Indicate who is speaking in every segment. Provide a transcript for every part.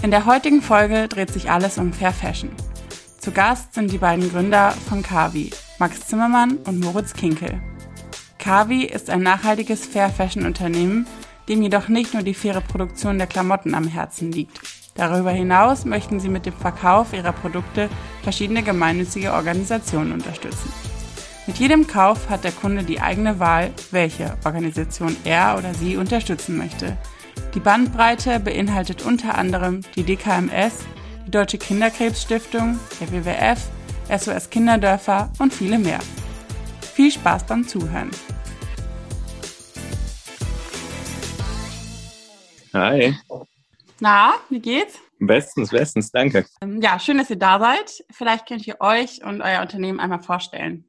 Speaker 1: In der heutigen Folge dreht sich alles um Fair Fashion. Zu Gast sind die beiden Gründer von Kavi, Max Zimmermann und Moritz Kinkel. Kavi ist ein nachhaltiges Fair Fashion Unternehmen, dem jedoch nicht nur die faire Produktion der Klamotten am Herzen liegt. Darüber hinaus möchten sie mit dem Verkauf ihrer Produkte verschiedene gemeinnützige Organisationen unterstützen. Mit jedem Kauf hat der Kunde die eigene Wahl, welche Organisation er oder sie unterstützen möchte. Die Bandbreite beinhaltet unter anderem die DKMS, die Deutsche Kinderkrebsstiftung, der WWF, SOS Kinderdörfer und viele mehr. Viel Spaß beim Zuhören.
Speaker 2: Hi.
Speaker 1: Na, wie geht's?
Speaker 2: Bestens, bestens, danke.
Speaker 1: Ja, schön, dass ihr da seid. Vielleicht könnt ihr euch und euer Unternehmen einmal vorstellen.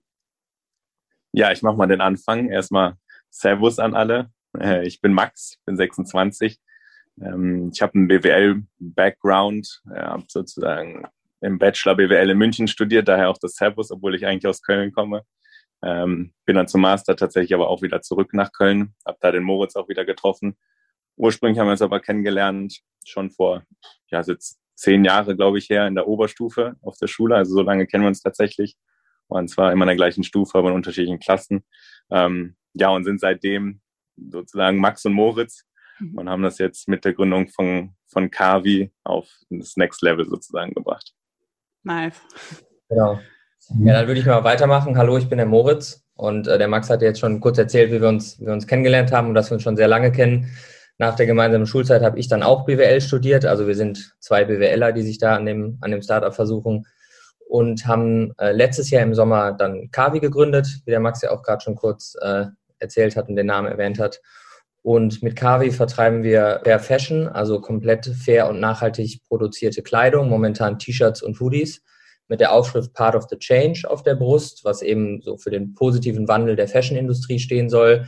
Speaker 2: Ja, ich mache mal den Anfang. Erstmal Servus an alle. Äh, ich bin Max, bin 26. Ähm, ich habe einen BWL-Background, habe sozusagen im Bachelor BWL in München studiert, daher auch das Servus, obwohl ich eigentlich aus Köln komme. Ähm, bin dann zum Master tatsächlich aber auch wieder zurück nach Köln, habe da den Moritz auch wieder getroffen. Ursprünglich haben wir uns aber kennengelernt, schon vor, ja, jetzt zehn Jahre, glaube ich, her in der Oberstufe auf der Schule. Also so lange kennen wir uns tatsächlich waren zwar immer in der gleichen Stufe, aber in unterschiedlichen Klassen. Ähm, ja, und sind seitdem sozusagen Max und Moritz mhm. und haben das jetzt mit der Gründung von, von Kavi auf das Next Level sozusagen gebracht.
Speaker 1: Nice.
Speaker 3: Genau. Ja, dann würde ich mal weitermachen. Hallo, ich bin der Moritz und äh, der Max hat jetzt schon kurz erzählt, wie wir, uns, wie wir uns kennengelernt haben und dass wir uns schon sehr lange kennen. Nach der gemeinsamen Schulzeit habe ich dann auch BWL studiert. Also wir sind zwei BWLer, die sich da an dem, an dem Startup versuchen und haben äh, letztes Jahr im Sommer dann Kavi gegründet, wie der Max ja auch gerade schon kurz äh, erzählt hat und den Namen erwähnt hat. Und mit Kavi vertreiben wir Fair Fashion, also komplett fair und nachhaltig produzierte Kleidung, momentan T-Shirts und Hoodies mit der Aufschrift Part of the Change auf der Brust, was eben so für den positiven Wandel der Fashion-Industrie stehen soll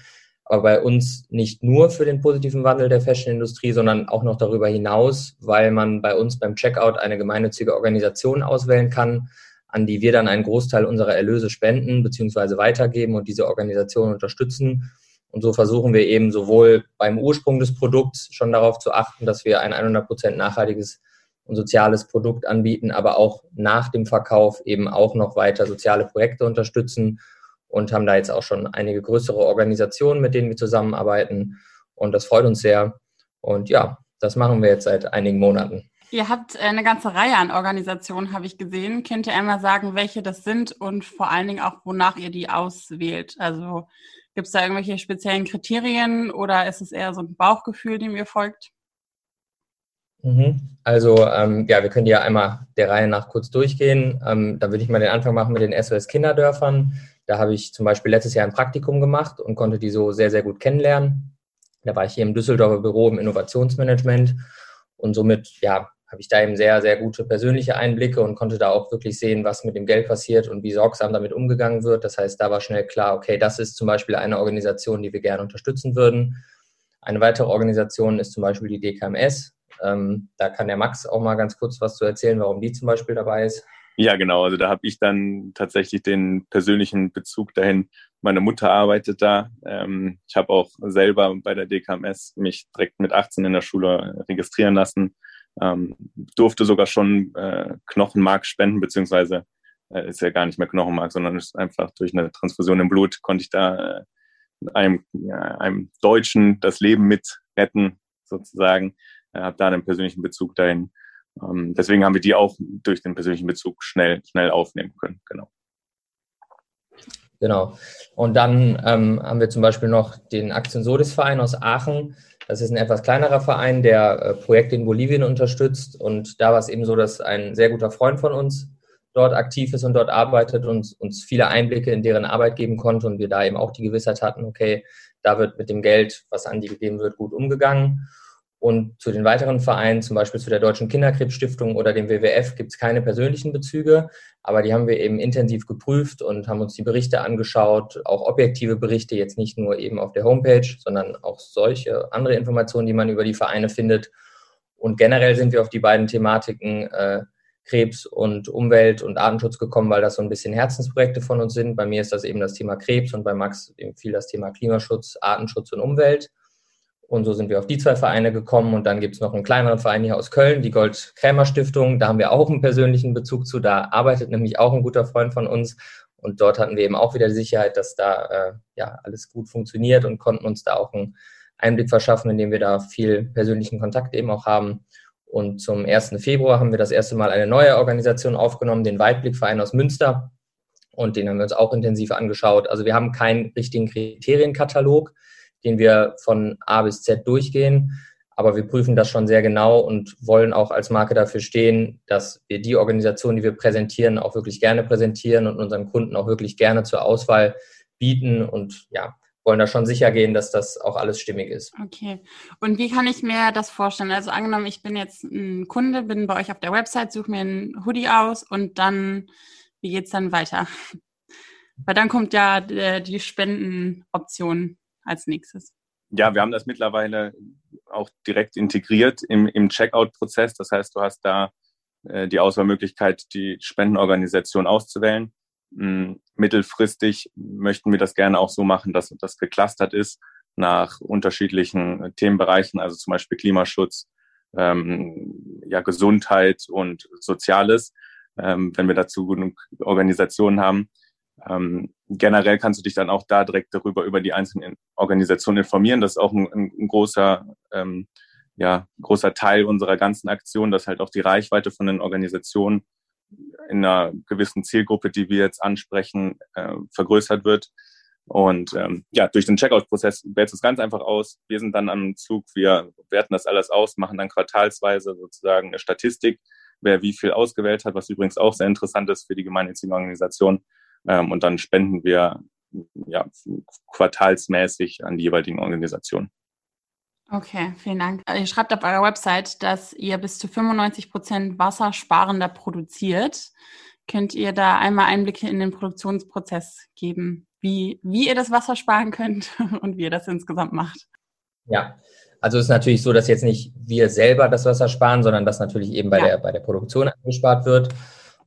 Speaker 3: aber bei uns nicht nur für den positiven Wandel der Fashion-Industrie, sondern auch noch darüber hinaus, weil man bei uns beim Checkout eine gemeinnützige Organisation auswählen kann, an die wir dann einen Großteil unserer Erlöse spenden bzw. weitergeben und diese Organisation unterstützen. Und so versuchen wir eben sowohl beim Ursprung des Produkts schon darauf zu achten, dass wir ein 100% nachhaltiges und soziales Produkt anbieten, aber auch nach dem Verkauf eben auch noch weiter soziale Projekte unterstützen und haben da jetzt auch schon einige größere Organisationen, mit denen wir zusammenarbeiten. Und das freut uns sehr. Und ja, das machen wir jetzt seit einigen Monaten.
Speaker 1: Ihr habt eine ganze Reihe an Organisationen, habe ich gesehen. Könnt ihr einmal sagen, welche das sind und vor allen Dingen auch, wonach ihr die auswählt? Also gibt es da irgendwelche speziellen Kriterien oder ist es eher so ein Bauchgefühl, dem ihr folgt?
Speaker 3: Mhm. Also ähm, ja, wir können ja einmal der Reihe nach kurz durchgehen. Ähm, da würde ich mal den Anfang machen mit den SOS Kinderdörfern. Da habe ich zum Beispiel letztes Jahr ein Praktikum gemacht und konnte die so sehr, sehr gut kennenlernen. Da war ich hier im Düsseldorfer Büro im Innovationsmanagement und somit, ja, habe ich da eben sehr, sehr gute persönliche Einblicke und konnte da auch wirklich sehen, was mit dem Geld passiert und wie sorgsam damit umgegangen wird. Das heißt, da war schnell klar, okay, das ist zum Beispiel eine Organisation, die wir gerne unterstützen würden. Eine weitere Organisation ist zum Beispiel die DKMS. Ähm, da kann der Max auch mal ganz kurz was zu erzählen, warum die zum Beispiel dabei ist.
Speaker 2: Ja, genau. Also da habe ich dann tatsächlich den persönlichen Bezug dahin. Meine Mutter arbeitet da. Ähm, ich habe auch selber bei der DKMS mich direkt mit 18 in der Schule registrieren lassen. Ähm, durfte sogar schon äh, Knochenmark spenden, beziehungsweise äh, ist ja gar nicht mehr Knochenmark, sondern ist einfach durch eine Transfusion im Blut konnte ich da äh, einem, ja, einem Deutschen das Leben mit retten, sozusagen. Äh, habe da einen persönlichen Bezug dahin Ähm, deswegen haben wir die auch durch den persönlichen Bezug schnell, schnell aufnehmen können. Genau.
Speaker 3: Genau. Und dann ähm, haben wir zum Beispiel noch den Aktien Sodis Verein aus Aachen. Das ist ein etwas kleinerer Verein, der äh, Projekte in Bolivien unterstützt. Und da war es eben so, dass ein sehr guter Freund von uns dort aktiv ist und dort arbeitet und uns viele Einblicke in deren Arbeit geben konnte und wir da eben auch die Gewissheit hatten, okay, da wird mit dem Geld, was an die gegeben wird, gut umgegangen. Und zu den weiteren Vereinen, zum Beispiel zu der Deutschen Kinderkrebsstiftung oder dem WWF, gibt es keine persönlichen Bezüge, aber die haben wir eben intensiv geprüft und haben uns die Berichte angeschaut, auch objektive Berichte, jetzt nicht nur eben auf der Homepage, sondern auch solche andere Informationen, die man über die Vereine findet. Und generell sind wir auf die beiden Thematiken äh, Krebs und Umwelt und Artenschutz gekommen, weil das so ein bisschen Herzensprojekte von uns sind. Bei mir ist das eben das Thema Krebs und bei Max eben viel das Thema Klimaschutz, Artenschutz und Umwelt. Und so sind wir auf die zwei Vereine gekommen. Und dann gibt es noch einen kleineren Verein hier aus Köln, die Gold-Krämer-Stiftung. Da haben wir auch einen persönlichen Bezug zu. Da arbeitet nämlich auch ein guter Freund von uns. Und dort hatten wir eben auch wieder die Sicherheit, dass da äh, ja alles gut funktioniert und konnten uns da auch einen Einblick verschaffen, indem wir da viel persönlichen Kontakt eben auch haben. Und zum 1. Februar haben wir das erste Mal eine neue Organisation aufgenommen, den Weitblickverein aus Münster. Und den haben wir uns auch intensiv angeschaut. Also wir haben keinen richtigen Kriterienkatalog den wir von A bis Z durchgehen. Aber wir prüfen das schon sehr genau und wollen auch als Marke dafür stehen, dass wir die Organisation, die wir präsentieren, auch wirklich gerne präsentieren und unseren Kunden auch wirklich gerne zur Auswahl bieten und ja, wollen da schon sicher gehen, dass das auch alles stimmig ist.
Speaker 1: Okay. Und wie kann ich mir das vorstellen? Also angenommen, ich bin jetzt ein Kunde, bin bei euch auf der Website, suche mir einen Hoodie aus und dann, wie geht es dann weiter? Weil dann kommt ja äh, die Spendenoption als nächstes?
Speaker 2: Ja, wir haben das mittlerweile auch direkt integriert im, im Checkout-Prozess. Das heißt, du hast da äh, die Auswahlmöglichkeit, die Spendenorganisation auszuwählen. Ähm, mittelfristig möchten wir das gerne auch so machen, dass das geclustert ist nach unterschiedlichen Themenbereichen, also zum Beispiel Klimaschutz, ähm, ja, Gesundheit und Soziales, ähm, wenn wir dazu genug Organisationen haben. Ähm, generell kannst du dich dann auch da direkt darüber über die einzelnen Organisationen informieren. Das ist auch ein, ein großer, ähm, ja, großer Teil unserer ganzen Aktion, dass halt auch die Reichweite von den Organisationen in einer gewissen Zielgruppe, die wir jetzt ansprechen, äh, vergrößert wird. Und ähm, ja, durch den Checkout-Prozess wählt es ganz einfach aus. Wir sind dann am Zug, wir werten das alles aus, machen dann quartalsweise sozusagen eine Statistik, wer wie viel ausgewählt hat, was übrigens auch sehr interessant ist für die gemeinnützigen Organisationen. Ähm, und dann spenden wir ja, quartalsmäßig an die jeweiligen Organisationen.
Speaker 1: Okay, vielen Dank. Ihr schreibt auf eurer Website, dass ihr bis zu 95 Prozent wassersparender produziert. Könnt ihr da einmal Einblicke in den Produktionsprozess geben, wie, wie ihr das Wasser sparen könnt und wie ihr das insgesamt macht?
Speaker 3: Ja, also es ist natürlich so, dass jetzt nicht wir selber das Wasser sparen, sondern dass natürlich eben bei, ja. der, bei der Produktion angespart wird.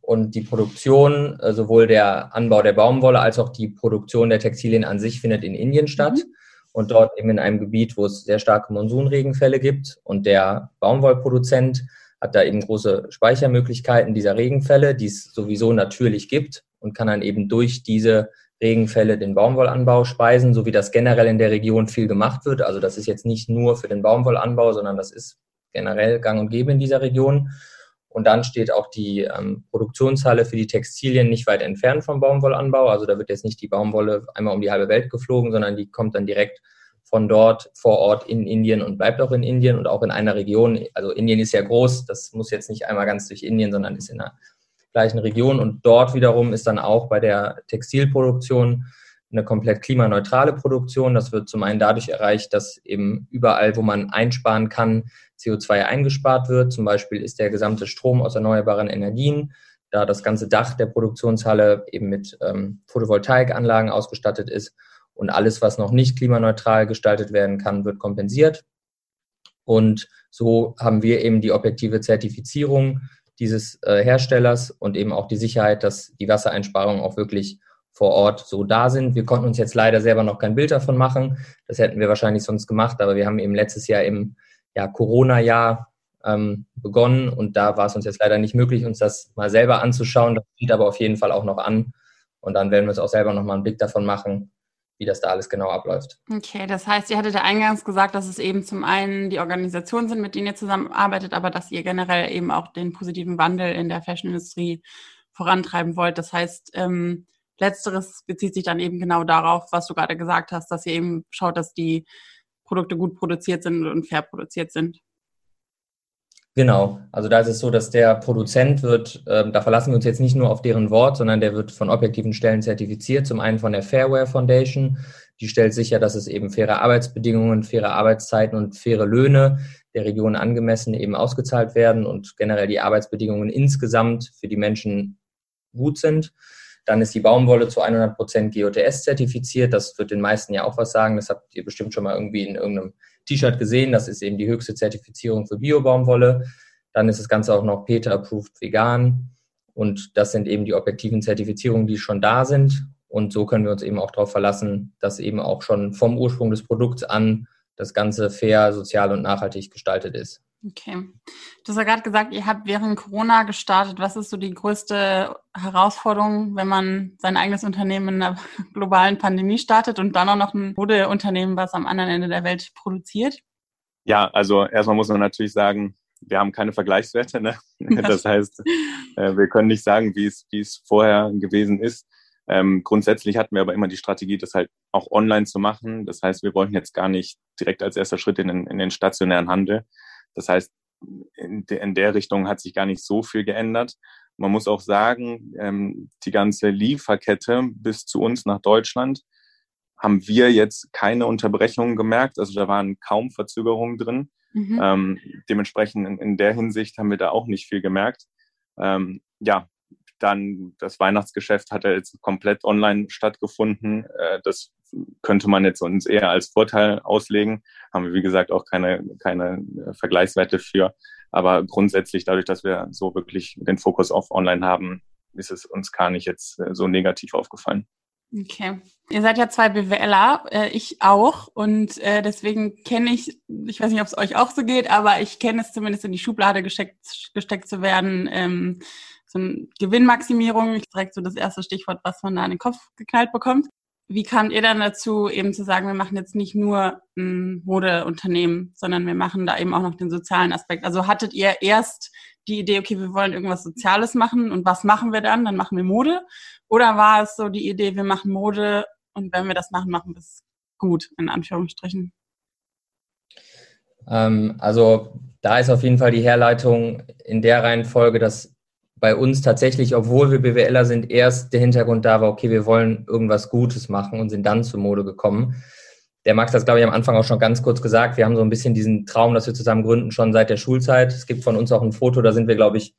Speaker 3: Und die Produktion, äh, sowohl der Anbau der Baumwolle als auch die Produktion der Textilien an sich findet in Indien statt. Mhm. Und dort eben in einem Gebiet, wo es sehr starke Monsunregenfälle gibt. Und der Baumwollproduzent hat da eben große Speichermöglichkeiten dieser Regenfälle, die es sowieso natürlich gibt und kann dann eben durch diese Regenfälle den Baumwollanbau speisen, so wie das generell in der Region viel gemacht wird. Also das ist jetzt nicht nur für den Baumwollanbau, sondern das ist generell gang und gäbe in dieser Region. Und dann steht auch die ähm, Produktionshalle für die Textilien nicht weit entfernt vom Baumwollanbau. Also da wird jetzt nicht die Baumwolle einmal um die halbe Welt geflogen, sondern die kommt dann direkt von dort vor Ort in Indien und bleibt auch in Indien und auch in einer Region. Also Indien ist ja groß, das muss jetzt nicht einmal ganz durch Indien, sondern ist in einer gleichen Region. Und dort wiederum ist dann auch bei der Textilproduktion eine komplett klimaneutrale Produktion. Das wird zum einen dadurch erreicht, dass eben überall, wo man einsparen kann, CO2 eingespart wird. Zum Beispiel ist der gesamte Strom aus erneuerbaren Energien, da das ganze Dach der Produktionshalle eben mit ähm, Photovoltaikanlagen ausgestattet ist und alles, was noch nicht klimaneutral gestaltet werden kann, wird kompensiert. Und so haben wir eben die objektive Zertifizierung dieses äh, Herstellers und eben auch die Sicherheit, dass die Wassereinsparungen auch wirklich vor Ort so da sind. Wir konnten uns jetzt leider selber noch kein Bild davon machen. Das hätten wir wahrscheinlich sonst gemacht, aber wir haben eben letztes Jahr im ja, Corona-Jahr ähm, begonnen und da war es uns jetzt leider nicht möglich, uns das mal selber anzuschauen. Das steht aber auf jeden Fall auch noch an und dann werden wir uns auch selber noch mal einen Blick davon machen, wie das da alles genau abläuft.
Speaker 1: Okay, das heißt, ihr hattet ja eingangs gesagt, dass es eben zum einen die Organisationen sind, mit denen ihr zusammenarbeitet, aber dass ihr generell eben auch den positiven Wandel in der Fashion-Industrie vorantreiben wollt. Das heißt, ähm, letzteres bezieht sich dann eben genau darauf, was du gerade gesagt hast, dass ihr eben schaut, dass die Produkte gut produziert sind und fair produziert sind.
Speaker 3: Genau, also da ist es so, dass der Produzent wird, äh, da verlassen wir uns jetzt nicht nur auf deren Wort, sondern der wird von objektiven Stellen zertifiziert. Zum einen von der Fairware Foundation, die stellt sicher, dass es eben faire Arbeitsbedingungen, faire Arbeitszeiten und faire Löhne der Region angemessen eben ausgezahlt werden und generell die Arbeitsbedingungen insgesamt für die Menschen gut sind. Dann ist die Baumwolle zu 100 Prozent GOTS zertifiziert. Das wird den meisten ja auch was sagen. Das habt ihr bestimmt schon mal irgendwie in irgendeinem T-Shirt gesehen. Das ist eben die höchste Zertifizierung für Bio-Baumwolle. Dann ist das Ganze auch noch PETA-approved vegan. Und das sind eben die objektiven Zertifizierungen, die schon da sind. Und so können wir uns eben auch darauf verlassen, dass eben auch schon vom Ursprung des Produkts an das Ganze fair, sozial und nachhaltig gestaltet ist.
Speaker 1: Okay. Du hast ja gerade gesagt, ihr habt während Corona gestartet. Was ist so die größte Herausforderung, wenn man sein eigenes Unternehmen in einer globalen Pandemie startet und dann auch noch ein Modeunternehmen, was am anderen Ende der Welt produziert?
Speaker 2: Ja, also erstmal muss man natürlich sagen, wir haben keine Vergleichswerte. Ne? Das heißt, äh, wir können nicht sagen, wie es, wie es vorher gewesen ist. Ähm, grundsätzlich hatten wir aber immer die Strategie, das halt auch online zu machen. Das heißt, wir wollten jetzt gar nicht direkt als erster Schritt in den, in den stationären Handel. Das heißt, in, de, in der Richtung hat sich gar nicht so viel geändert. Man muss auch sagen, ähm, die ganze Lieferkette bis zu uns nach Deutschland haben wir jetzt keine Unterbrechungen gemerkt. Also da waren kaum Verzögerungen drin. Mhm. Ähm, dementsprechend in, in, der Hinsicht haben wir da auch nicht viel gemerkt. Ähm, ja, dann das Weihnachtsgeschäft hat ja jetzt komplett online stattgefunden. Äh, das könnte man jetzt uns eher als Vorteil auslegen. Haben wir, wie gesagt, auch keine, keine Vergleichswerte für. Aber grundsätzlich, dadurch, dass wir so wirklich den Fokus auf Online haben, ist es uns gar nicht jetzt äh, so negativ aufgefallen.
Speaker 1: Okay. Ihr seid ja zwei BWLer, äh, ich auch. Und äh, deswegen kenne ich, ich weiß nicht, ob es euch auch so geht, aber ich kenne es zumindest in die Schublade gesteckt, gesteckt zu werden. Ähm, so eine Gewinnmaximierung, direkt so das erste Stichwort, was man da in den Kopf geknallt bekommt. Wie kamt ihr dann dazu, eben zu sagen, wir machen jetzt nicht nur ein Modeunternehmen, sondern wir machen da eben auch noch den sozialen Aspekt? Also hattet ihr erst die Idee, okay, wir wollen irgendwas Soziales machen und was machen wir dann? Dann machen wir Mode. Oder war es so die Idee, wir machen Mode und wenn wir das machen, machen wir es gut, in Anführungsstrichen?
Speaker 3: Ähm, also da ist auf jeden Fall die Herleitung in der Reihenfolge, dass bei uns tatsächlich, obwohl wir BWLer sind, erst der Hintergrund da war, okay, wir wollen irgendwas Gutes machen und sind dann zur Mode gekommen. Der Max hat es, glaube ich, am Anfang auch schon ganz kurz gesagt. Wir haben so ein bisschen diesen Traum, dass wir zusammen gründen, schon seit der Schulzeit. Es gibt von uns auch ein Foto, da sind wir, glaube ich,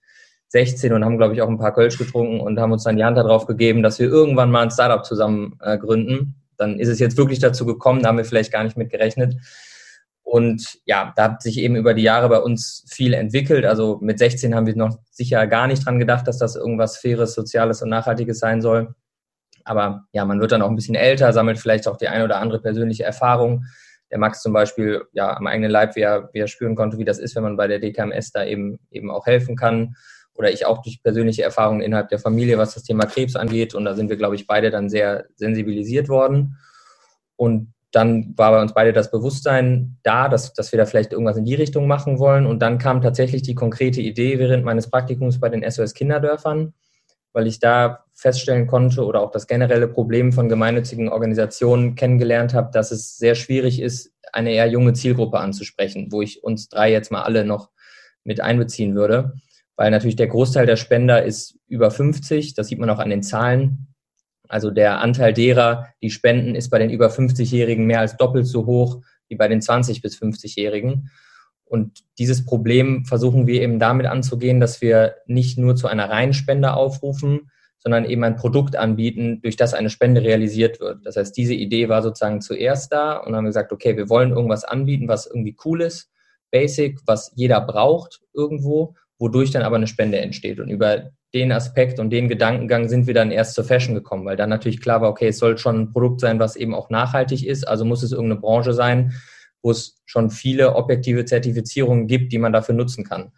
Speaker 3: 16 und haben, glaube ich, auch ein paar Kölsch getrunken und haben uns dann die Hand darauf gegeben, dass wir irgendwann mal ein Startup zusammen äh, gründen. Dann ist es jetzt wirklich dazu gekommen, da haben wir vielleicht gar nicht mit gerechnet. Und ja, da hat sich eben über die Jahre bei uns viel entwickelt. Also mit 16 haben wir noch sicher gar nicht dran gedacht, dass das irgendwas Faires, Soziales und Nachhaltiges sein soll. Aber ja, man wird dann auch ein bisschen älter, sammelt vielleicht auch die eine oder andere persönliche Erfahrung. Der Max zum Beispiel, ja, am eigenen Leib, wie er, wie er spüren konnte, wie das ist, wenn man bei der DKMS da eben, eben auch helfen kann. Oder ich auch durch persönliche Erfahrungen innerhalb der Familie, was das Thema Krebs angeht. Und da sind wir, glaube ich, beide dann sehr sensibilisiert worden. Und dann war bei uns beide das Bewusstsein da, dass, dass wir da vielleicht irgendwas in die Richtung machen wollen. Und dann kam tatsächlich die konkrete Idee während meines Praktikums bei den SOS Kinderdörfern, weil ich da feststellen konnte oder auch das generelle Problem von gemeinnützigen Organisationen kennengelernt habe, dass es sehr schwierig ist, eine eher junge Zielgruppe anzusprechen, wo ich uns drei jetzt mal alle noch mit einbeziehen würde. Weil natürlich der Großteil der Spender ist über 50, das sieht man auch an den Zahlen. Also der Anteil derer, die spenden, ist bei den über 50-Jährigen mehr als doppelt so hoch wie bei den 20- bis 50-Jährigen. Und dieses Problem versuchen wir eben damit anzugehen, dass wir nicht nur zu einer reinen Spende aufrufen, sondern eben ein Produkt anbieten, durch das eine Spende realisiert wird. Das heißt, diese Idee war sozusagen zuerst da und haben gesagt, okay, wir wollen irgendwas anbieten, was irgendwie cool ist, basic, was jeder braucht irgendwo, wodurch dann aber eine Spende entsteht. Und über den Aspekt und den Gedankengang sind wir dann erst zur Fashion gekommen, weil dann natürlich klar war, okay, es soll schon ein Produkt sein, was eben auch nachhaltig ist, also muss es irgendeine Branche sein, wo es schon viele objektive Zertifizierungen gibt, die man dafür nutzen kann.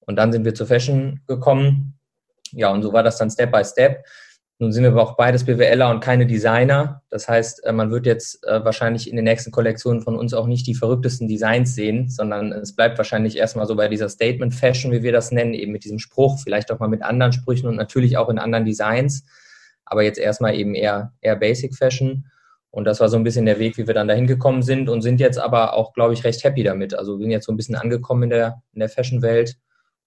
Speaker 3: Und dann sind wir zur Fashion gekommen. Ja, und so war das dann Step by Step. Nun sind wir aber auch beides BWLer und keine Designer. Das heißt, äh, man wird jetzt äh, wahrscheinlich in den nächsten Kollektionen von uns auch nicht die verrücktesten Designs sehen, sondern es bleibt wahrscheinlich erstmal so bei dieser Statement Fashion, wie wir das nennen, eben mit diesem Spruch, vielleicht auch mal mit anderen Sprüchen und natürlich auch in anderen Designs. Aber jetzt erstmal eben eher, eher Basic Fashion. Und das war so ein bisschen der Weg, wie wir dann dahin gekommen sind und sind jetzt aber auch, glaube ich, recht happy damit. Also wir sind jetzt so ein bisschen angekommen in der, in der Fashion-Welt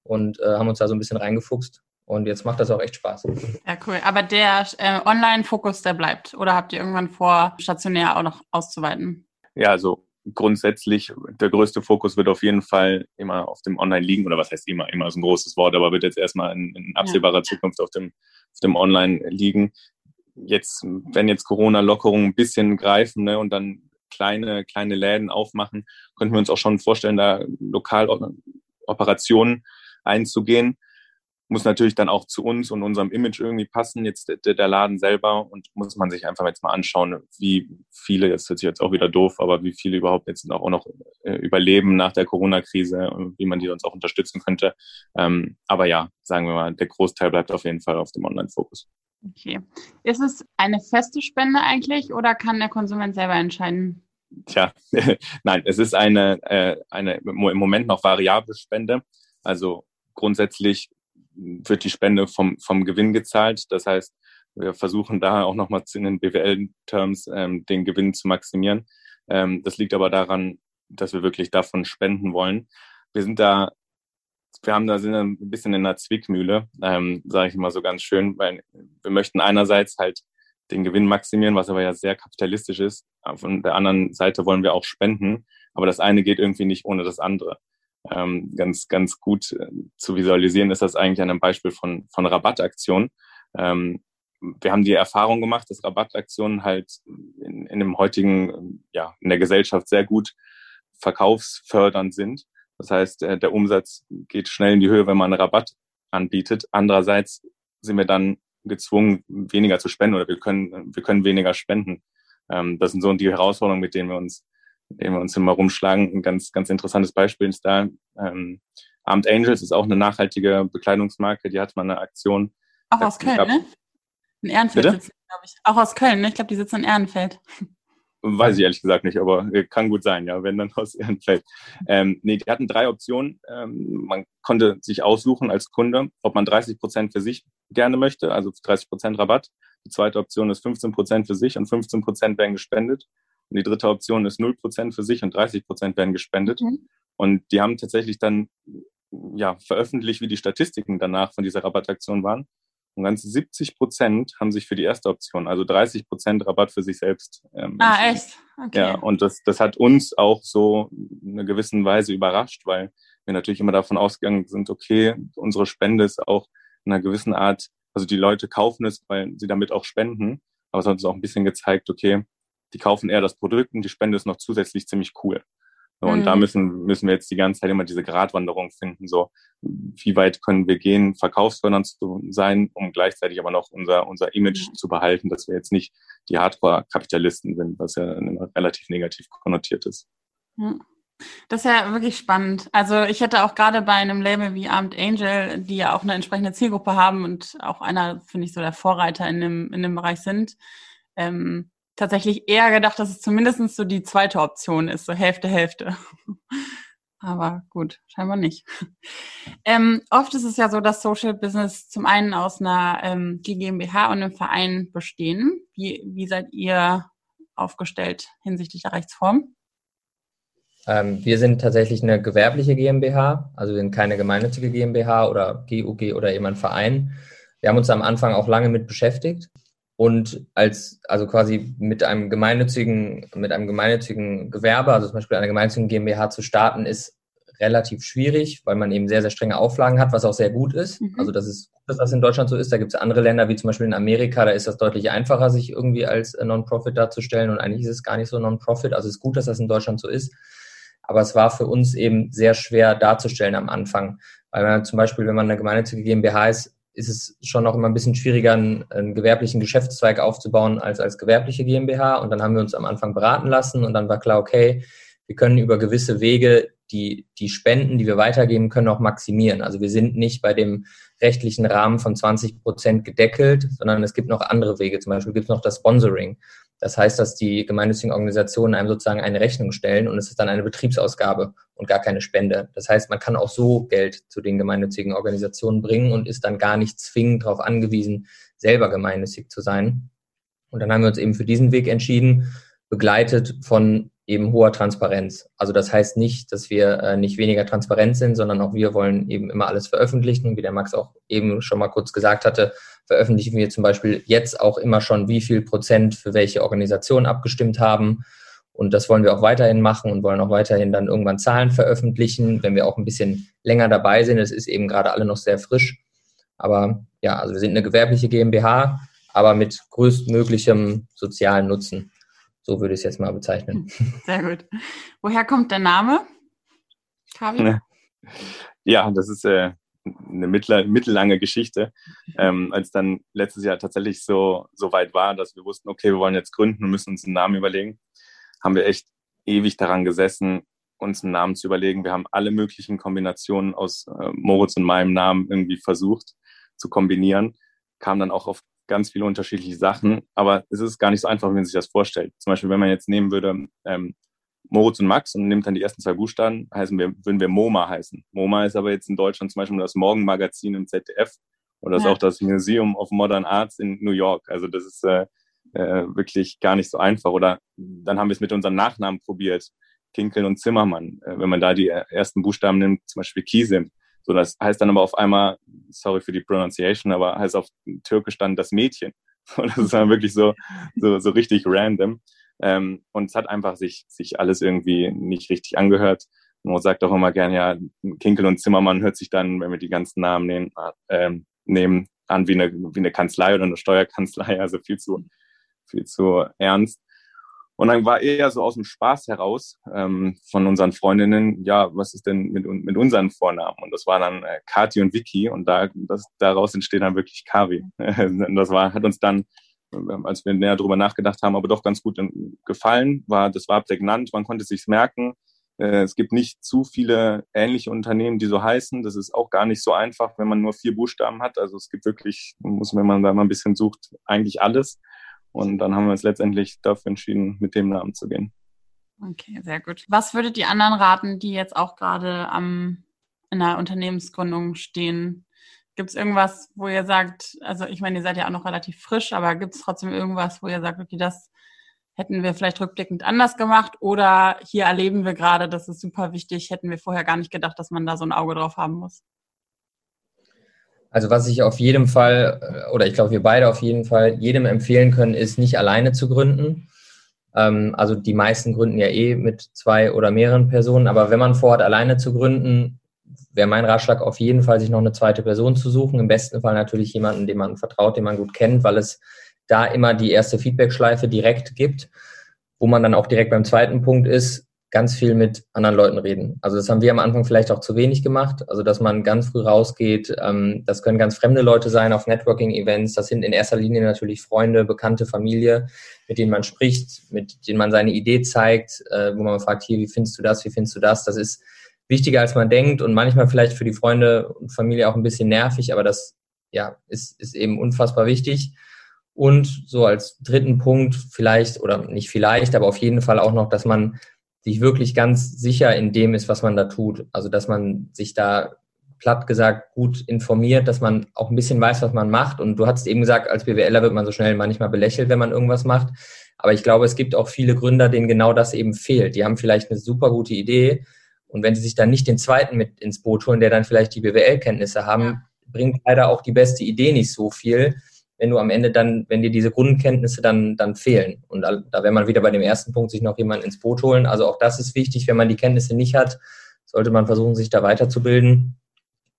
Speaker 3: und äh, haben uns da so ein bisschen reingefuchst und jetzt macht das auch echt Spaß.
Speaker 1: Ja, cool. Aber der äh, Online-Fokus, der bleibt. Oder habt ihr irgendwann vor, stationär auch noch auszuweiten?
Speaker 2: Ja, also grundsätzlich, der größte Fokus wird auf jeden Fall immer auf dem Online liegen. Oder was heißt immer? Immer ist ein großes Wort, aber wird jetzt erstmal in, in absehbarer ja. Zukunft auf dem, auf dem Online liegen. Jetzt, wenn jetzt Corona-Lockerungen ein bisschen greifen ne, und dann kleine, kleine Läden aufmachen, könnten wir uns auch schon vorstellen, da lokal Operationen einzugehen muss natürlich dann auch zu uns und unserem Image irgendwie passen, jetzt der, Laden selber und muss man sich einfach jetzt mal anschauen, wie viele, das hört sich jetzt auch wieder doof, aber wie viele überhaupt jetzt auch noch äh, überleben nach der Corona-Krise und wie man die uns auch unterstützen könnte. Ähm, aber ja, sagen wir mal, der Großteil bleibt auf jeden Fall auf dem Online-Fokus.
Speaker 1: Okay. Ist es eine feste Spende eigentlich oder kann der Konsument selber entscheiden?
Speaker 2: Tja, nein, es ist eine, äh, eine im Moment noch variable Spende. Also grundsätzlich wird die Spende vom, vom Gewinn gezahlt. Das heißt, wir versuchen da auch nochmal in den BWL-Terms ähm, den Gewinn zu maximieren. Ähm, das liegt aber daran, dass wir wirklich davon spenden wollen. Wir sind da, wir haben da sind ein bisschen in einer Zwickmühle, ähm, sage ich mal so ganz schön, weil wir möchten einerseits halt den Gewinn maximieren, was aber ja sehr kapitalistisch ist. Von der anderen Seite wollen wir auch spenden, aber das eine geht irgendwie nicht ohne das andere ähm, ganz, ganz gut äh, zu visualisieren, ist das eigentlich an einem Beispiel von, von Rabattaktionen. Ähm, wir haben die Erfahrung gemacht, dass Rabattaktionen halt in, in dem heutigen, ja, in der Gesellschaft sehr gut verkaufsfördernd sind. Das heißt, der, der Umsatz geht schnell in die Höhe, wenn man einen Rabatt anbietet. Andererseits sind wir dann gezwungen, weniger zu spenden oder wir können, wir können weniger spenden. Ähm, das sind so die Herausforderungen, mit denen wir uns den wir uns immer rumschlagen. Ein ganz, ganz interessantes Beispiel ist da, ähm, Armed Angels ist auch eine nachhaltige Bekleidungsmarke, die hat mal eine Aktion.
Speaker 1: Auch aus Köln, ne? In Ehrenfeld Bitte? sitzen, glaube ich. Auch aus Köln, ne? Ich glaube, die sitzen in Ehrenfeld.
Speaker 2: Weiß ich ehrlich gesagt nicht, aber kann gut sein, ja, wenn dann aus Ehrenfeld. Ähm, nee, die hatten drei Optionen. Ähm, man konnte sich aussuchen als Kunde, ob man 30 Prozent für sich gerne möchte, also 30 Prozent Rabatt. Die zweite Option ist 15 Prozent für sich und 15 Prozent werden gespendet. Und die dritte Option ist 0% für sich und 30% werden gespendet. Mhm. Und die haben tatsächlich dann ja, veröffentlicht, wie die Statistiken danach von dieser Rabattaktion waren. Und ganz 70 Prozent haben sich für die erste Option, also 30 Prozent Rabatt für sich selbst.
Speaker 1: Ähm, ah, echt?
Speaker 2: Okay. Ja, und das, das hat uns auch so in einer gewissen Weise überrascht, weil wir natürlich immer davon ausgegangen sind, okay, unsere Spende ist auch in einer gewissen Art, also die Leute kaufen es, weil sie damit auch spenden. Aber es hat uns auch ein bisschen gezeigt, okay, die kaufen eher das Produkt und die Spende ist noch zusätzlich ziemlich cool. Und mhm. da müssen, müssen wir jetzt die ganze Zeit immer diese Gratwanderung finden, so wie weit können wir gehen, verkaufsfördernd zu sein, um gleichzeitig aber noch unser, unser Image mhm. zu behalten, dass wir jetzt nicht die Hardcore-Kapitalisten sind, was ja relativ negativ konnotiert ist.
Speaker 1: Das ist ja wirklich spannend. Also ich hätte auch gerade bei einem Label wie Armed Angel, die ja auch eine entsprechende Zielgruppe haben und auch einer, finde ich, so der Vorreiter in dem, in dem Bereich sind, ähm, tatsächlich eher gedacht, dass es zumindest so die zweite Option ist, so Hälfte, Hälfte. Aber gut, scheinbar nicht. Ähm, oft ist es ja so, dass Social Business zum einen aus einer ähm, GmbH und einem Verein bestehen. Wie, wie seid ihr aufgestellt hinsichtlich der Rechtsform?
Speaker 3: Ähm, wir sind tatsächlich eine gewerbliche GmbH, also wir sind keine gemeinnützige GmbH oder GUG oder eben ein Verein. Wir haben uns am Anfang auch lange mit beschäftigt und als, also quasi mit einem gemeinnützigen, mit einem gemeinnützigen Gewerbe, also zum Beispiel einer gemeinnützigen GmbH zu starten, ist relativ schwierig, weil man eben sehr, sehr strenge Auflagen hat, was auch sehr gut ist. Mhm. Also das ist gut, dass das in Deutschland so ist. Da gibt es andere Länder, wie zum Beispiel in Amerika, da ist das deutlich einfacher, sich irgendwie als Non-Profit darzustellen und eigentlich ist es gar nicht so Non-Profit. Also es ist gut, dass das in Deutschland so ist. Aber es war für uns eben sehr schwer darzustellen am Anfang. Weil man zum Beispiel, wenn man eine gemeinnützige GmbH ist, ist es schon noch immer ein bisschen schwieriger, einen, einen, gewerblichen Geschäftszweig aufzubauen als als gewerbliche GmbH. Und dann haben wir uns am Anfang beraten lassen und dann war klar, okay, wir können über gewisse Wege die, die Spenden, die wir weitergeben können, auch maximieren. Also wir sind nicht bei dem rechtlichen Rahmen von 20 Prozent gedeckelt, sondern es gibt noch andere Wege. Zum Beispiel gibt es noch das Sponsoring. Das heißt, dass die gemeinnützigen Organisationen einem sozusagen eine Rechnung stellen und es ist dann eine Betriebsausgabe und gar keine Spende. Das heißt, man kann auch so Geld zu den gemeinnützigen Organisationen bringen und ist dann gar nicht zwingend darauf angewiesen, selber gemeinnützig zu sein. Und dann haben wir uns eben für diesen Weg entschieden, begleitet von eben hoher Transparenz. Also das heißt nicht, dass wir äh, nicht weniger transparent sind, sondern auch wir wollen eben immer alles veröffentlichen. Wie der Max auch eben schon mal kurz gesagt hatte, veröffentlichen wir zum Beispiel jetzt auch immer schon, wie viel Prozent für welche Organisation abgestimmt haben. Und das wollen wir auch weiterhin machen und wollen auch weiterhin dann irgendwann Zahlen veröffentlichen, wenn wir auch ein bisschen länger dabei sind. Es ist eben gerade alle noch sehr frisch. Aber ja, also wir sind eine gewerbliche GmbH, aber mit größtmöglichem sozialen Nutzen. So würde ich es jetzt mal bezeichnen.
Speaker 1: Sehr gut. Woher kommt der Name?
Speaker 2: Kavi? Ja, das ist äh, eine mittler, mittellange Geschichte. Ähm, als dann letztes Jahr tatsächlich so, so weit war, dass wir wussten, okay, wir wollen jetzt gründen und müssen uns einen Namen überlegen, haben wir echt ewig daran gesessen, uns einen Namen zu überlegen. Wir haben alle möglichen Kombinationen aus äh, Moritz und meinem Namen irgendwie versucht zu kombinieren, kam dann auch auf ganz viele unterschiedliche Sachen, aber es ist gar nicht so einfach, wie man sich das vorstellt. Zum Beispiel, wenn man jetzt nehmen würde, ähm, Moritz und Max und nimmt dann die ersten zwei Buchstaben, heißen wir, würden wir MoMA heißen. MoMA ist aber jetzt in Deutschland zum Beispiel das Morgenmagazin im ZDF oder ja. ist auch das Museum of Modern Arts in New York. Also das ist äh, äh, wirklich gar nicht so einfach. Oder dann haben wir es mit unseren Nachnamen probiert, Kinkel und Zimmermann. Äh, wenn man da die ersten Buchstaben nimmt, zum Beispiel Kisim, so, das heißt dann aber auf einmal, sorry für die Pronunciation, aber heißt auf Türkisch dann das Mädchen. Und das ist dann wirklich so, so, so richtig random. Ähm, und es hat einfach sich, sich alles irgendwie nicht richtig angehört. Man sagt auch immer gern, ja, Kinkel und Zimmermann hört sich dann, wenn wir die ganzen Namen nehmen, äh, nehmen an wie eine, wie eine Kanzlei oder eine Steuerkanzlei, also viel zu, viel zu ernst. Und dann war eher so aus dem Spaß heraus ähm, von unseren Freundinnen, ja, was ist denn mit, mit unseren Vornamen? Und das waren dann äh, Kati und Vicky und da, das, daraus entsteht dann wirklich Kavi. das war, hat uns dann, ähm, als wir näher drüber nachgedacht haben, aber doch ganz gut gefallen. War, das war prägnant, man konnte sich's merken. Äh, es gibt nicht zu viele ähnliche Unternehmen, die so heißen. Das ist auch gar nicht so einfach, wenn man nur vier Buchstaben hat. Also es gibt wirklich, muss, wenn man da mal ein bisschen sucht, eigentlich alles. Und dann haben wir uns letztendlich dafür entschieden, mit dem Namen zu gehen.
Speaker 1: Okay, sehr gut. Was würdet die anderen raten, die jetzt auch gerade am, in der Unternehmensgründung stehen? Gibt es irgendwas, wo ihr sagt, also ich meine, ihr seid ja auch noch relativ frisch, aber gibt es trotzdem irgendwas, wo ihr sagt, okay, das hätten wir vielleicht rückblickend anders gemacht oder hier erleben wir gerade, das ist super wichtig, hätten wir vorher gar nicht gedacht, dass man da so ein Auge drauf haben muss?
Speaker 3: Also was ich auf jeden Fall, äh, oder ich glaube, wir beide auf jeden Fall jedem empfehlen können, ist nicht alleine zu gründen. Ähm, also die meisten gründen ja eh mit zwei oder mehreren Personen, aber wenn man vorhat, alleine zu gründen, wäre mein Ratschlag auf jeden Fall, sich noch eine zweite Person zu suchen. Im besten Fall natürlich jemanden, dem man vertraut, den man gut kennt, weil es da immer die erste Feedbackschleife direkt gibt, wo man dann auch direkt beim zweiten Punkt ist, ganz viel mit anderen Leuten reden. Also das haben wir am Anfang vielleicht auch zu wenig gemacht. Also dass man ganz früh rausgeht. Ähm, das können ganz fremde Leute sein auf Networking-Events. Das sind in erster Linie natürlich Freunde, Bekannte, Familie, mit denen man spricht, mit denen man seine Idee zeigt, äh, wo man fragt, hier, wie findest du das, wie findest du das? Das ist wichtiger, als man denkt und manchmal vielleicht für die Freunde und Familie auch ein bisschen nervig, aber das ja, ist, ist eben unfassbar wichtig. Und so als dritten Punkt vielleicht, oder nicht vielleicht, aber auf jeden Fall auch noch, dass man sich wirklich ganz sicher in dem ist, was man da tut. Also dass man sich da platt gesagt gut informiert, dass man auch ein bisschen weiß, was man macht. Und du hast eben gesagt, als BWLer wird man so schnell manchmal belächelt, wenn man irgendwas macht. Aber ich glaube, es gibt auch viele Gründer, denen genau das eben fehlt. Die haben vielleicht eine super gute Idee. Und wenn sie sich dann nicht den zweiten mit ins Boot holen, der dann vielleicht die BWL-Kenntnisse haben, bringt leider auch die beste Idee nicht so viel, wenn du am Ende dann, wenn dir diese Grundkenntnisse dann, dann fehlen. Und da, da wäre man wieder bei dem ersten Punkt, sich noch jemanden ins Boot holen. Also auch das ist wichtig, wenn man die Kenntnisse nicht hat, sollte man versuchen, sich da weiterzubilden.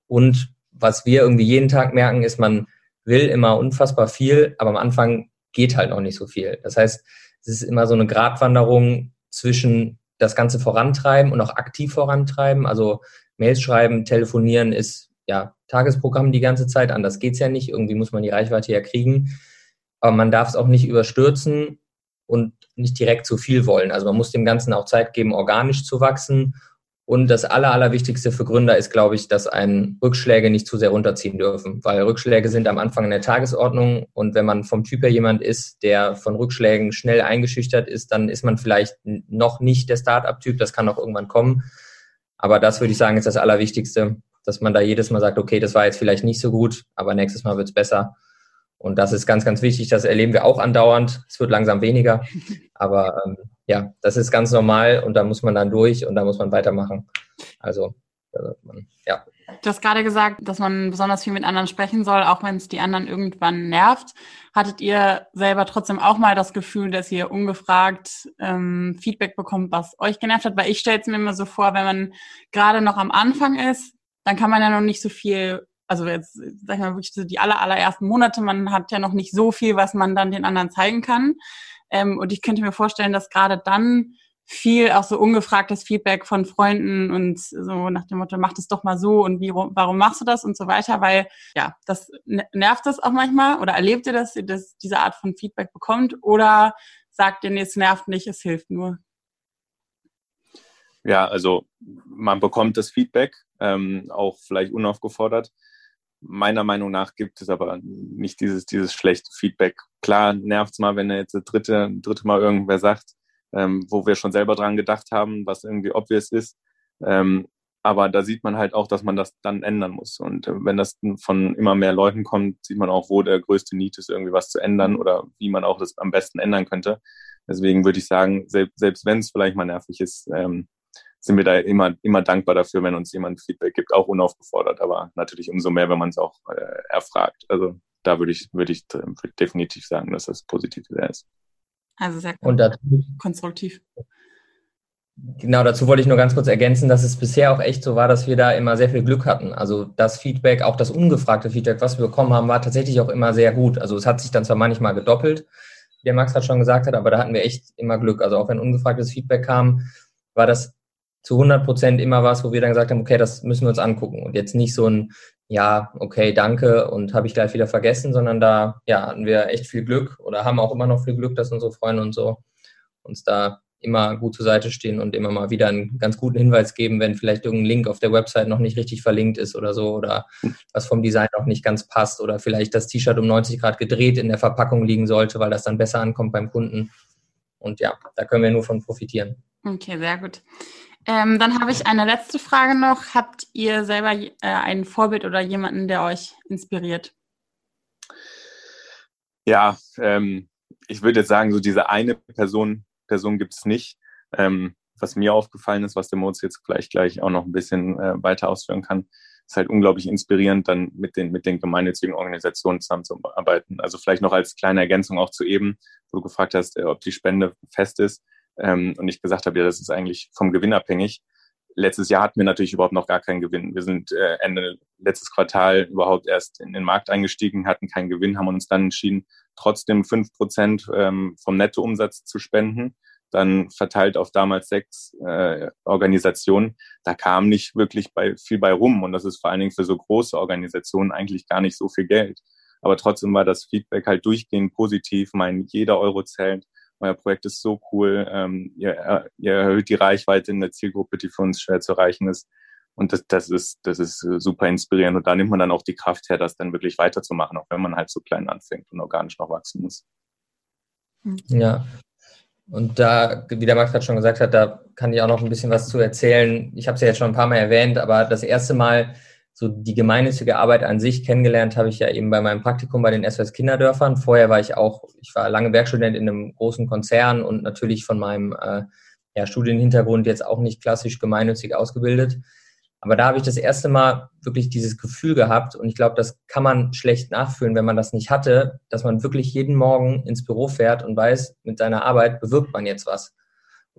Speaker 3: Und was wir irgendwie jeden Tag merken, ist, man will immer unfassbar viel, aber am Anfang geht halt noch nicht so viel. Das heißt, es ist immer so eine Gratwanderung zwischen das Ganze vorantreiben und auch aktiv vorantreiben. Also Mails schreiben, telefonieren ist ja, Tagesprogramm die ganze Zeit, anders geht es ja nicht. Irgendwie muss man die Reichweite ja kriegen. Aber man darf es auch nicht überstürzen und nicht direkt zu viel wollen. Also man muss dem Ganzen auch Zeit geben, organisch zu wachsen Und das Aller, Allerwichtigste für Gründer ist, glaube ich, dass einen Rückschläge nicht zu sehr runterziehen dürfen, weil Rückschläge sind am Anfang in der Tagesordnung und wenn man vom Typ her jemand ist, der von Rückschlägen schnell eingeschüchtert ist, dann ist man vielleicht noch nicht der Start-up-Typ, das kann auch irgendwann kommen. Aber das würde ich sagen, ist das Allerwichtigste, dass man da jedes Mal sagt, okay, das war jetzt vielleicht nicht so gut, aber nächstes Mal wird es besser. Und das ist ganz, ganz wichtig. Das erleben wir auch andauernd. Es wird langsam weniger. Aber ähm, ja, das ist ganz normal und da muss man dann durch und da muss man weitermachen. Also,
Speaker 1: man, ja. Du hast gerade gesagt, dass man besonders viel mit anderen sprechen soll, auch wenn es die anderen irgendwann nervt. Hattet ihr selber trotzdem auch mal das Gefühl, dass ihr ungefragt ähm, Feedback bekommt, was euch genervt hat? Weil ich stelle es mir immer so vor, wenn man gerade noch am Anfang ist, dann kann man ja noch nicht so viel also jetzt, sag ich mal, wirklich so die aller, allerersten Monate, man hat ja noch nicht so viel, was man dann den anderen zeigen kann. Ähm, und ich könnte mir vorstellen, dass gerade dann viel auch so ungefragtes Feedback von Freunden und so nach dem Motto, mach das doch mal so und wie, warum machst du das und so weiter, weil ja, das nervt das auch manchmal oder erlebt ihr das, dass diese Art von Feedback bekommt oder sagt ihr, nee, es nervt nicht, es hilft nur?
Speaker 2: Ja, also man bekommt das Feedback, ähm, auch vielleicht unaufgefordert meiner Meinung nach gibt es aber nicht dieses, dieses schlechte Feedback. Klar nervt es mal, wenn er jetzt das dritte, dritte Mal irgendwer sagt, ähm, wo wir schon selber dran gedacht haben, was irgendwie obvious ist. Ähm, aber da sieht man halt auch, dass man das dann ändern muss. Und äh, wenn das von immer mehr Leuten kommt, sieht man auch, wo der größte Need ist, irgendwie was zu ändern oder wie man auch das am besten ändern könnte. Deswegen würde ich sagen, selbst, selbst wenn es vielleicht mal nervig ist, ähm, sind wir da immer, immer dankbar dafür, wenn uns jemand Feedback gibt, auch unaufgefordert, aber natürlich umso mehr, wenn man es auch äh, erfragt. Also da würde ich, würde ich definitiv sagen, dass das positiv ist.
Speaker 1: Also sehr Und dazu, konstruktiv.
Speaker 3: Genau, dazu wollte ich nur ganz kurz ergänzen, dass es bisher auch echt so war, dass wir da immer sehr viel Glück hatten. Also das Feedback, auch das ungefragte Feedback, was wir bekommen haben, war tatsächlich auch immer sehr gut. Also es hat sich dann zwar manchmal gedoppelt, wie der Max hat schon gesagt hat, aber da hatten wir echt immer Glück. Also auch wenn ungefragtes Feedback kam, war das zu 100 Prozent immer was, wo wir dann gesagt haben, okay, das müssen wir uns angucken und jetzt nicht so ein, ja, okay, danke und habe ich gleich wieder vergessen, sondern da, ja, hatten wir echt viel Glück oder haben auch immer noch viel Glück, dass unsere Freunde und so uns da immer gut zur Seite stehen und immer mal wieder einen ganz guten Hinweis geben, wenn vielleicht irgendein Link auf der Website noch nicht richtig verlinkt ist oder so oder was vom Design noch nicht ganz passt oder vielleicht das T-Shirt um 90 Grad gedreht in der Verpackung liegen sollte, weil das dann besser ankommt beim Kunden. Und ja, da können wir nur von profitieren.
Speaker 1: Okay, sehr gut. Ähm, dann habe ich eine letzte Frage noch. Habt ihr selber äh, ein Vorbild oder jemanden, der euch inspiriert?
Speaker 2: Ja, ähm, ich würde jetzt sagen, so diese eine Person, Person gibt es nicht. Ähm, was mir aufgefallen ist, was der Moritz jetzt gleich gleich auch noch ein bisschen äh, weiter ausführen kann, ist halt unglaublich inspirierend, dann mit den, mit den gemeinnützigen Organisationen zusammenzuarbeiten. Also vielleicht noch als kleine Ergänzung auch zu eben, wo du gefragt hast, äh, ob die Spende fest ist ähm, und ich gesagt habe, ja, das ist eigentlich vom Gewinn abhängig. Letztes Jahr hatten wir natürlich überhaupt noch gar keinen Gewinn. Wir sind äh, Ende letztes Quartal überhaupt erst in den Markt eingestiegen, hatten keinen Gewinn, haben uns dann entschieden, trotzdem fünf Prozent ähm, vom Nettoumsatz zu spenden dann verteilt auf damals sechs äh, Organisationen. Da kam nicht wirklich bei, viel bei rum und das ist vor allen Dingen für so große Organisationen eigentlich gar nicht so viel Geld. Aber trotzdem war das Feedback halt durchgehend positiv. Mein jeder Euro zählt euer Projekt ist so cool, ähm, ihr, ihr erhöht die Reichweite in der Zielgruppe, die für uns schwer zu erreichen ist. Und das, das ist, das ist super inspirierend. Und da nimmt man dann auch die Kraft her, das dann wirklich weiterzumachen, auch wenn man halt so klein anfängt und organisch noch wachsen muss.
Speaker 3: Ja. Und da, wie der Max gerade schon gesagt hat, da kann ich auch noch ein bisschen was zu erzählen. Ich habe es ja jetzt schon ein paar Mal erwähnt, aber das erste Mal, so die gemeinnützige Arbeit an sich kennengelernt habe ich ja eben bei meinem Praktikum bei den SOS Kinderdörfern. Vorher war ich auch, ich war lange Werkstudent in einem großen Konzern und natürlich von meinem äh, ja, Studienhintergrund jetzt auch nicht klassisch gemeinnützig ausgebildet. Aber da habe ich das erste Mal wirklich dieses Gefühl gehabt und ich glaube, das kann man schlecht nachfühlen, wenn man das nicht hatte, dass man wirklich jeden Morgen ins Büro fährt und weiß, mit seiner Arbeit bewirkt man jetzt was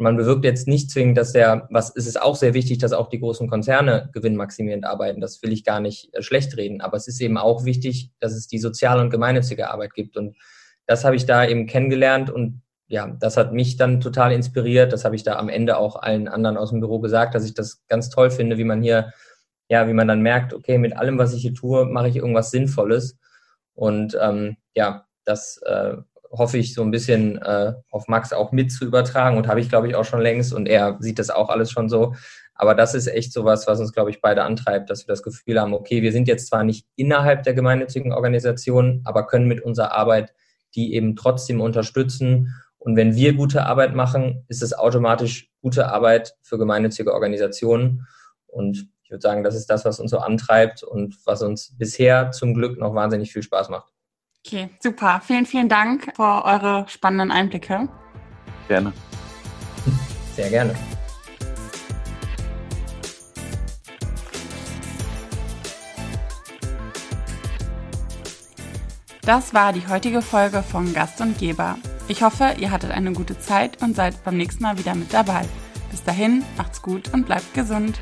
Speaker 3: man bewirkt jetzt nicht zwingend, dass der, was ist es auch sehr wichtig, dass auch die großen Konzerne gewinnmaximierend arbeiten. Das will ich gar nicht äh, schlecht reden. Aber es ist eben auch wichtig, dass es die soziale und gemeinnützige Arbeit gibt. Und das habe ich da eben kennengelernt und ja, das hat mich dann total inspiriert. Das habe ich da am Ende auch allen anderen aus dem Büro gesagt, dass ich das ganz toll finde, wie man hier, ja, wie man dann merkt, okay, mit allem, was ich hier tue, mache ich irgendwas Sinnvolles. Und ähm, ja, das äh, hoffe ich, so ein bisschen äh, auf Max auch mit zu übertragen und habe ich, glaube ich, auch schon längst und er sieht das auch alles schon so. Aber das ist echt sowas, was uns, glaube ich, beide antreibt, dass wir das Gefühl haben, okay, wir sind jetzt zwar nicht innerhalb der gemeinnützigen Organisation, aber können mit unserer Arbeit die eben trotzdem unterstützen. Und wenn wir gute Arbeit machen, ist es automatisch gute Arbeit für gemeinnützige Organisationen. Und ich würde sagen, das ist das, was uns so antreibt und was uns bisher zum Glück noch wahnsinnig viel Spaß macht.
Speaker 1: Okay, super. Vielen, vielen Dank für eure spannenden Einblicke.
Speaker 2: Gerne.
Speaker 3: Sehr gerne.
Speaker 1: Das war die heutige Folge von Gast und Geber. Ich hoffe, ihr hattet eine gute Zeit und seid beim nächsten Mal wieder mit dabei. Bis dahin, macht's gut und bleibt gesund.